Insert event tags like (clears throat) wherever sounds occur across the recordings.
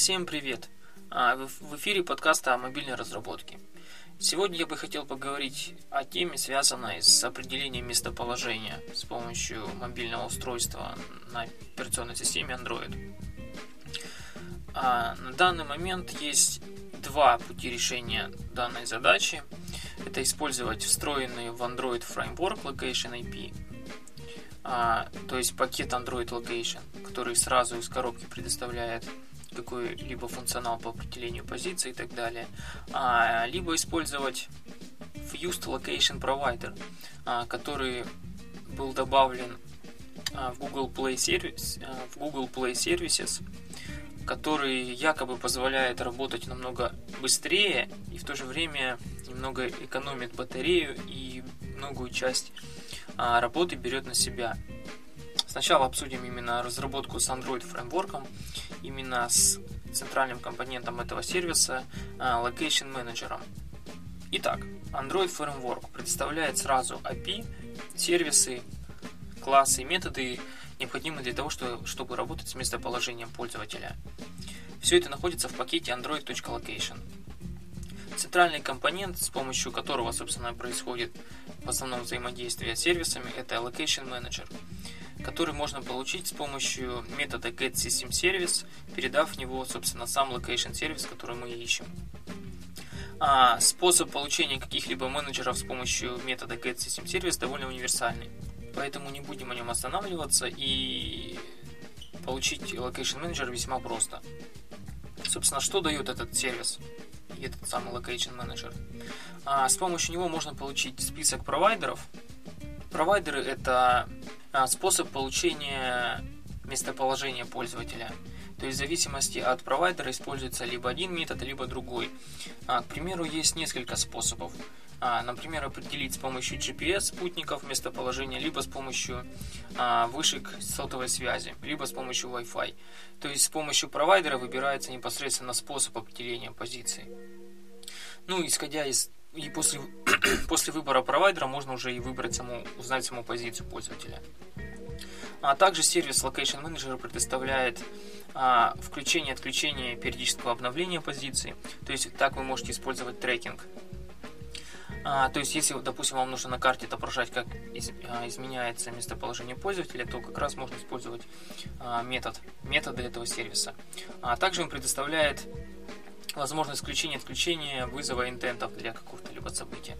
Всем привет! А, в эфире подкаста о мобильной разработке. Сегодня я бы хотел поговорить о теме, связанной с определением местоположения с помощью мобильного устройства на операционной системе Android. А, на данный момент есть два пути решения данной задачи. Это использовать встроенный в Android Framework Location IP, а, то есть пакет Android Location, который сразу из коробки предоставляет какой-либо функционал по определению позиции и так далее, а, либо использовать Fused Location Provider, а, который был добавлен а, в Google Play, Service, а, в Google Play Services, который якобы позволяет работать намного быстрее и в то же время немного экономит батарею и многую часть а, работы берет на себя. Сначала обсудим именно разработку с Android фреймворком, именно с центральным компонентом этого сервиса Location Manager. Итак, Android Framework представляет сразу API, сервисы, классы и методы, необходимые для того, чтобы работать с местоположением пользователя. Все это находится в пакете android.location. Центральный компонент, с помощью которого, собственно, происходит в основном взаимодействие с сервисами, это Location Manager который можно получить с помощью метода getSystemService, передав в него, собственно, сам location сервис, который мы ищем. А способ получения каких-либо менеджеров с помощью метода getSystemService довольно универсальный. Поэтому не будем о нем останавливаться и получить location менеджер весьма просто. Собственно, что дает этот сервис? этот самый Location Manager. А, с помощью него можно получить список провайдеров. Провайдеры это способ получения местоположения пользователя. То есть в зависимости от провайдера используется либо один метод, либо другой. А, к примеру, есть несколько способов. А, например, определить с помощью GPS спутников местоположение, либо с помощью вышек сотовой связи, либо с помощью Wi-Fi. То есть с помощью провайдера выбирается непосредственно способ определения позиции. Ну, исходя из и после, (clears throat) после выбора провайдера можно уже и выбрать саму, узнать саму позицию пользователя. А также сервис Location Manager предоставляет а, включение и отключение периодического обновления позиции. То есть так вы можете использовать трекинг. А, то есть если, допустим, вам нужно на карте отображать, как из, а, изменяется местоположение пользователя, то как раз можно использовать а, метод, методы этого сервиса. А также он предоставляет возможность включения отключения вызова интентов для какого-то либо события.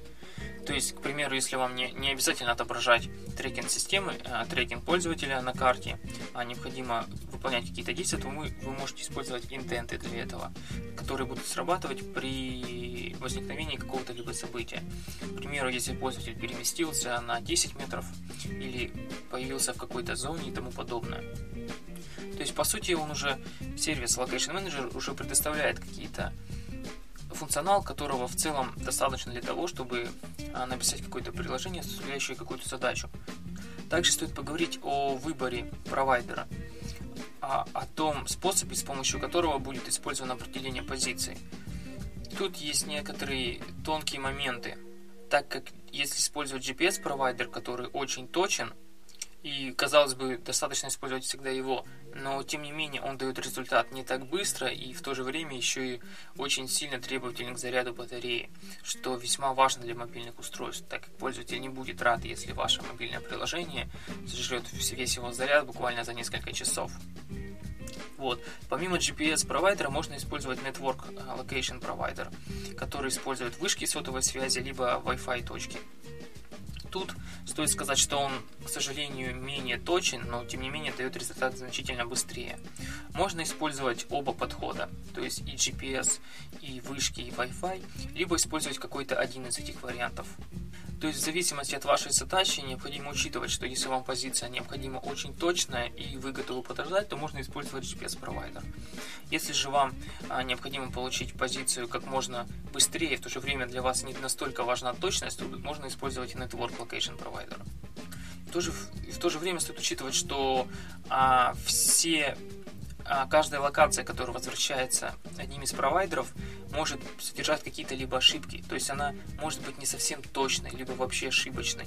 То есть, к примеру, если вам не, не обязательно отображать трекинг системы, э, трекинг пользователя на карте, а необходимо выполнять какие-то действия, то вы, вы можете использовать интенты для этого, которые будут срабатывать при возникновении какого-то либо события. К примеру, если пользователь переместился на 10 метров или появился в какой-то зоне и тому подобное. То есть, по сути, он уже, сервис Location Manager уже предоставляет какие-то функционал, которого в целом достаточно для того, чтобы а, написать какое-то приложение, осуществляющее какую-то задачу. Также стоит поговорить о выборе провайдера, о, о том способе, с помощью которого будет использовано определение позиции. Тут есть некоторые тонкие моменты, так как если использовать GPS-провайдер, который очень точен, и, казалось бы, достаточно использовать всегда его, но, тем не менее, он дает результат не так быстро и в то же время еще и очень сильно требователен к заряду батареи, что весьма важно для мобильных устройств, так как пользователь не будет рад, если ваше мобильное приложение сожрет весь его заряд буквально за несколько часов. Вот. Помимо GPS-провайдера можно использовать Network Location Provider, который использует вышки сотовой связи либо Wi-Fi точки. Тут стоит сказать, что он, к сожалению, менее точен, но тем не менее дает результат значительно быстрее. Можно использовать оба подхода, то есть и GPS, и вышки, и Wi-Fi, либо использовать какой-то один из этих вариантов. То есть в зависимости от вашей задачи необходимо учитывать, что если вам позиция необходима очень точная и вы готовы подождать, то можно использовать GPS-провайдер. Если же вам а, необходимо получить позицию как можно быстрее, в то же время для вас не настолько важна точность, то можно использовать и Network Location Provider. В то же, в то же время стоит учитывать, что а, все каждая локация, которая возвращается одним из провайдеров, может содержать какие-то либо ошибки. То есть она может быть не совсем точной, либо вообще ошибочной.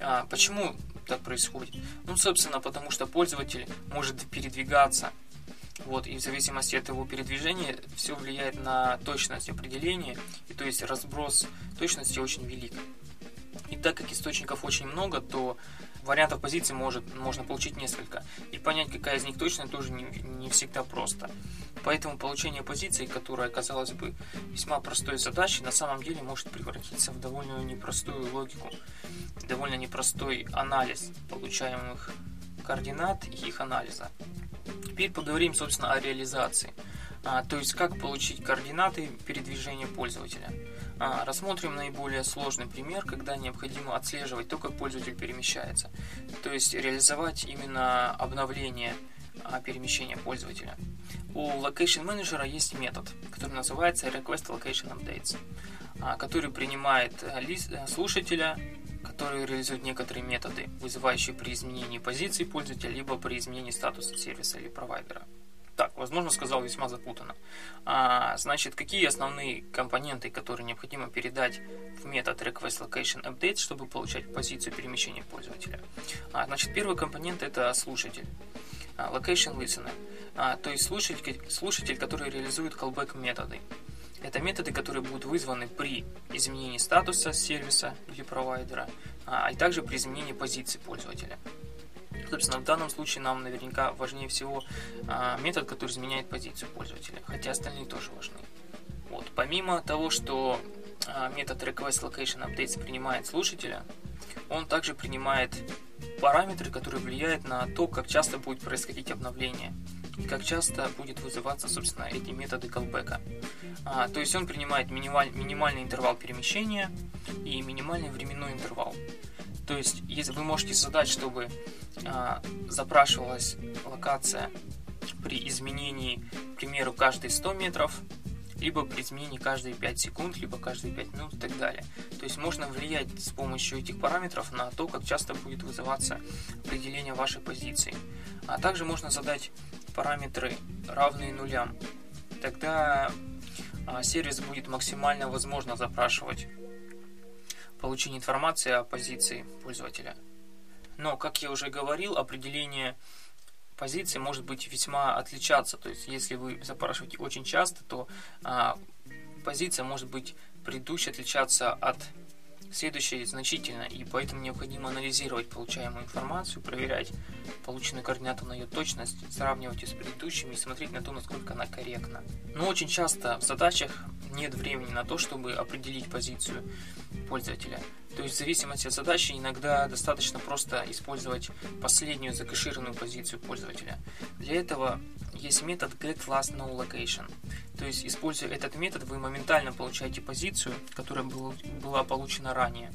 А почему так происходит? Ну, собственно, потому что пользователь может передвигаться Вот, и в зависимости от его передвижения все влияет на точность определения, и то есть разброс точности очень велик. И так как источников очень много, то вариантов позиций может, можно получить несколько. И понять, какая из них точная, тоже не, не всегда просто. Поэтому получение позиции, которая, казалось бы, весьма простой задачей, на самом деле может превратиться в довольно непростую логику, довольно непростой анализ получаемых координат и их анализа. Теперь поговорим, собственно, о реализации. А, то есть, как получить координаты передвижения пользователя. А, рассмотрим наиболее сложный пример, когда необходимо отслеживать то, как пользователь перемещается. То есть, реализовать именно обновление а, перемещения пользователя. У Location Manager есть метод, который называется Request Location Updates, а, который принимает э, э, слушателя, который реализует некоторые методы, вызывающие при изменении позиции пользователя, либо при изменении статуса сервиса или провайдера. Так, возможно, сказал весьма запутанно. А, значит, какие основные компоненты, которые необходимо передать в метод request location update, чтобы получать позицию перемещения пользователя? А, значит, первый компонент это слушатель. А, location listener, а, то есть слушатель, слушатель, который реализует callback методы. Это методы, которые будут вызваны при изменении статуса сервиса или провайдера, а, и также при изменении позиции пользователя. Собственно, в данном случае нам наверняка важнее всего а, метод, который изменяет позицию пользователя, хотя остальные тоже важны. Вот. Помимо того, что а, метод request принимает слушателя, он также принимает параметры, которые влияют на то, как часто будет происходить обновление и как часто будет вызываться, собственно, эти методы callback. А, то есть он принимает минималь, минимальный интервал перемещения и минимальный временной интервал. То есть, если вы можете задать, чтобы а, запрашивалась локация при изменении, к примеру, каждые 100 метров, либо при изменении каждые 5 секунд, либо каждые 5 минут и так далее. То есть можно влиять с помощью этих параметров на то, как часто будет вызываться определение вашей позиции. А также можно задать параметры равные нулям. Тогда а, сервис будет максимально возможно запрашивать получение информации о позиции пользователя. Но, как я уже говорил, определение позиции может быть весьма отличаться. То есть, если вы запрашиваете очень часто, то а, позиция может быть предыдущей отличаться от следующей значительно, и поэтому необходимо анализировать получаемую информацию, проверять полученную координату на ее точность, сравнивать ее с предыдущими и смотреть на то, насколько она корректна. Но очень часто в задачах нет времени на то, чтобы определить позицию пользователя. То есть в зависимости от задачи иногда достаточно просто использовать последнюю закэшированную позицию пользователя. Для этого есть метод getLastNoLocation. То есть, используя этот метод, вы моментально получаете позицию, которая была получена ранее.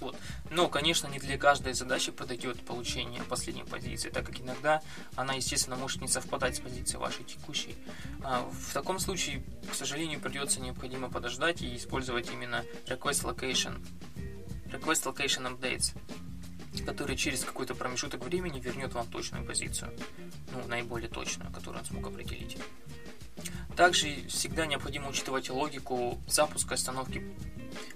Вот. Но, конечно, не для каждой задачи подойдет получение последней позиции, так как иногда она, естественно, может не совпадать с позицией вашей текущей. А, в таком случае, к сожалению, придется необходимо подождать и использовать именно request location, request location updates, который через какой-то промежуток времени вернет вам точную позицию, ну, наиболее точную, которую он смог определить. Также всегда необходимо учитывать логику запуска остановки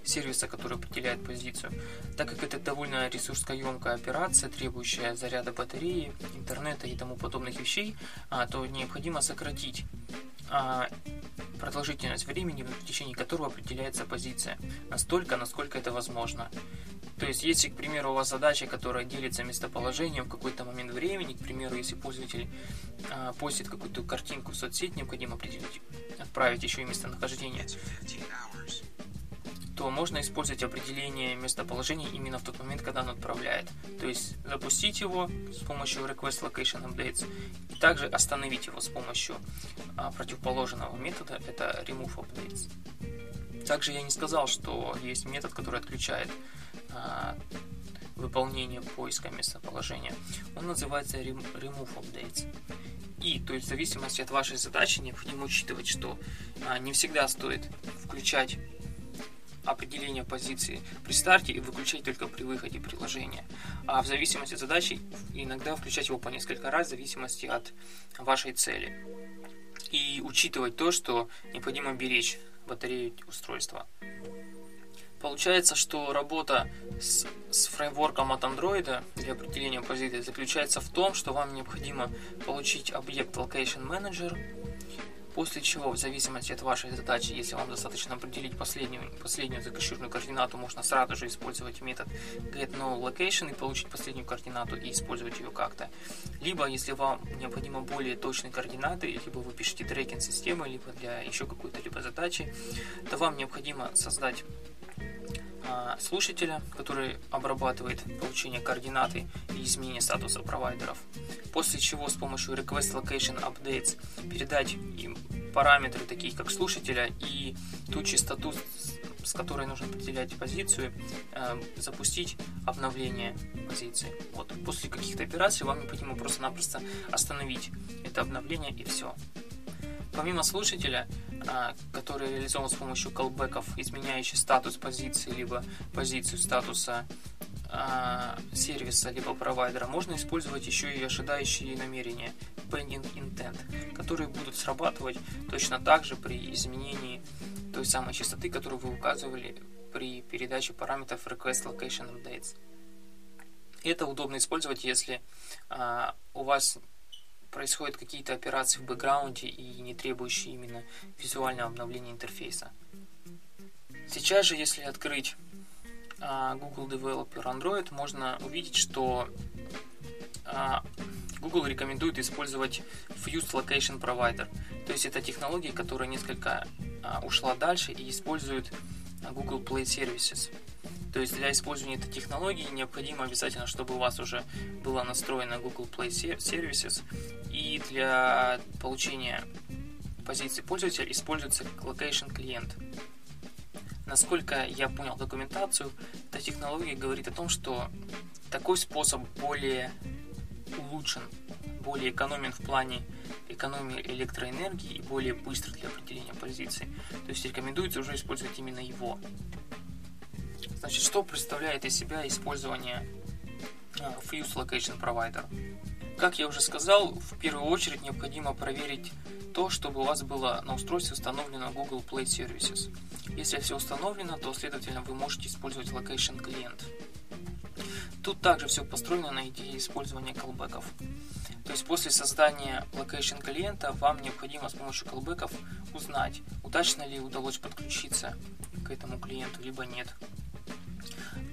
сервиса, который определяет позицию. Так как это довольно ресурсоемкая операция, требующая заряда батареи, интернета и тому подобных вещей, а, то необходимо сократить а, продолжительность времени, в течение которого определяется позиция, настолько, насколько это возможно. То есть, если, к примеру, у вас задача, которая делится местоположением в какой-то момент времени, к примеру, если пользователь э, постит какую-то картинку в соцсеть, необходимо определить, отправить еще и местонахождение, то можно использовать определение местоположения именно в тот момент, когда он отправляет. То есть запустить его с помощью request location updates и также остановить его с помощью а, противоположного метода, это remove updates. Также я не сказал, что есть метод, который отключает а, выполнение поиска местоположения. Он называется remove updates. И, то есть в зависимости от вашей задачи необходимо учитывать, что а, не всегда стоит включать определение позиции при старте и выключать только при выходе приложения. А в зависимости от задачи иногда включать его по несколько раз в зависимости от вашей цели. И учитывать то, что необходимо беречь батарею устройства. Получается, что работа с, с фреймворком от Android для определения позиции заключается в том, что вам необходимо получить объект Location Manager, После чего, в зависимости от вашей задачи, если вам достаточно определить последнюю, последнюю закэшированную координату, можно сразу же использовать метод getNoLocation и получить последнюю координату и использовать ее как-то. Либо, если вам необходимо более точные координаты, либо вы пишете трекинг системы, либо для еще какой-то либо задачи, то вам необходимо создать слушателя, который обрабатывает получение координаты и изменение статуса провайдеров. После чего с помощью Request Location Updates передать им параметры, такие как слушателя и ту частоту, с которой нужно определять позицию, э, запустить обновление позиции. Вот. После каких-то операций вам необходимо просто-напросто остановить это обновление и все. Помимо слушателя, а, который реализован с помощью колбеков, изменяющий статус позиции, либо позицию статуса а, сервиса, либо провайдера, можно использовать еще и ожидающие намерения, pending intent, которые будут срабатывать точно так же при изменении той самой частоты, которую вы указывали при передаче параметров request location updates. Это удобно использовать, если а, у вас происходят какие-то операции в бэкграунде и не требующие именно визуального обновления интерфейса. Сейчас же, если открыть а, Google Developer Android, можно увидеть, что а, Google рекомендует использовать Fused Location Provider. То есть это технология, которая несколько а, ушла дальше и использует Google Play Services. То есть для использования этой технологии необходимо обязательно, чтобы у вас уже была настроена Google Play Services. И для получения позиции пользователя используется Location клиент. Насколько я понял документацию, эта технология говорит о том, что такой способ более улучшен, более экономен в плане экономии электроэнергии и более быстр для определения позиции. То есть рекомендуется уже использовать именно его. Значит, что представляет из себя использование а, Fuse Location Provider? Как я уже сказал, в первую очередь необходимо проверить то, чтобы у вас было на устройстве установлено Google Play Services. Если все установлено, то, следовательно, вы можете использовать Location клиент. Тут также все построено на идее использования колбеков. То есть после создания location клиента вам необходимо с помощью колбеков узнать, удачно ли удалось подключиться к этому клиенту, либо нет.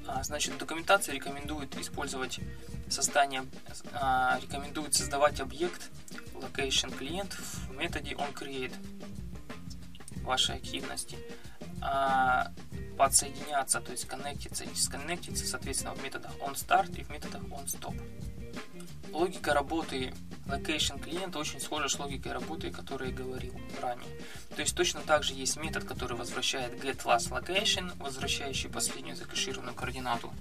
А, значит, документация рекомендует использовать создание, а, рекомендует создавать объект location клиент в методе onCreate вашей активности, а, подсоединяться, то есть коннектиться и сконнектиться, соответственно, в методах onStart и в методах onStop. Логика работы location клиента очень схожа с логикой работы, о которой я говорил ранее. То есть точно так же есть метод, который возвращает get last location, возвращающий последнюю закэшированную координату,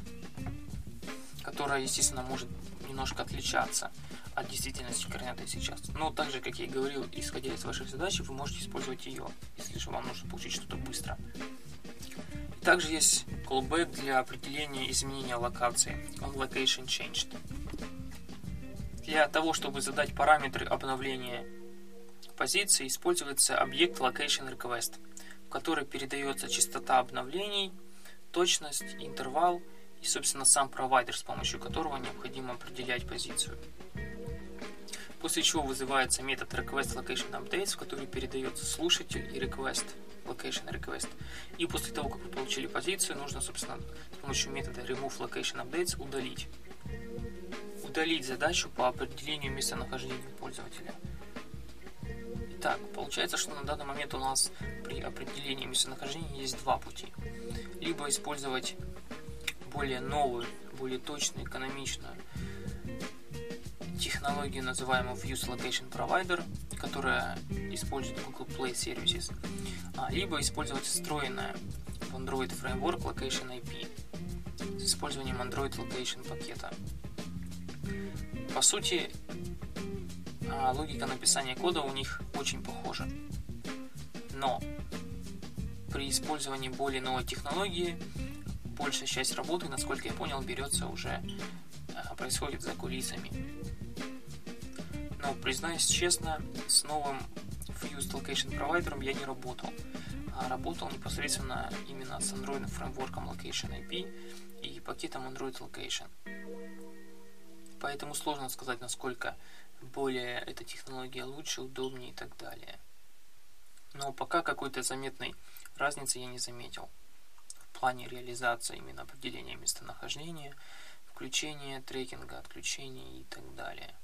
которая, естественно, может немножко отличаться от действительности координаты сейчас. Но так же, как я и говорил, исходя из вашей задачи, вы можете использовать ее, если же вам нужно получить что-то быстро. Также есть callback для определения изменения локации, on location changed. Для того, чтобы задать параметры обновления позиции, используется объект Location Request, в который передается частота обновлений, точность, интервал и, собственно, сам провайдер, с помощью которого необходимо определять позицию. После чего вызывается метод Request Location Updates, в который передается слушатель и Request Location Request. И после того, как вы получили позицию, нужно, собственно, с помощью метода Remove Location Updates удалить удалить задачу по определению местонахождения пользователя. Итак, получается, что на данный момент у нас при определении местонахождения есть два пути. Либо использовать более новую, более точную, экономичную технологию, называемую Fuse Location Provider, которая использует Google Play Services, а, либо использовать встроенное в Android Framework Location IP с использованием Android Location пакета. По сути, а, логика написания кода у них очень похожа. Но при использовании более новой технологии большая часть работы, насколько я понял, берется уже, а, происходит за кулисами. Но, признаюсь честно, с новым Fused Location Provider я не работал. а, работал непосредственно именно с Android фреймворком Location IP и пакетом Android Location. Поэтому сложно сказать, насколько более эта технология лучше, удобнее и так далее. Но пока какой-то заметной разницы я не заметил в плане реализации именно определения местонахождения, включения трекинга, отключения и так далее.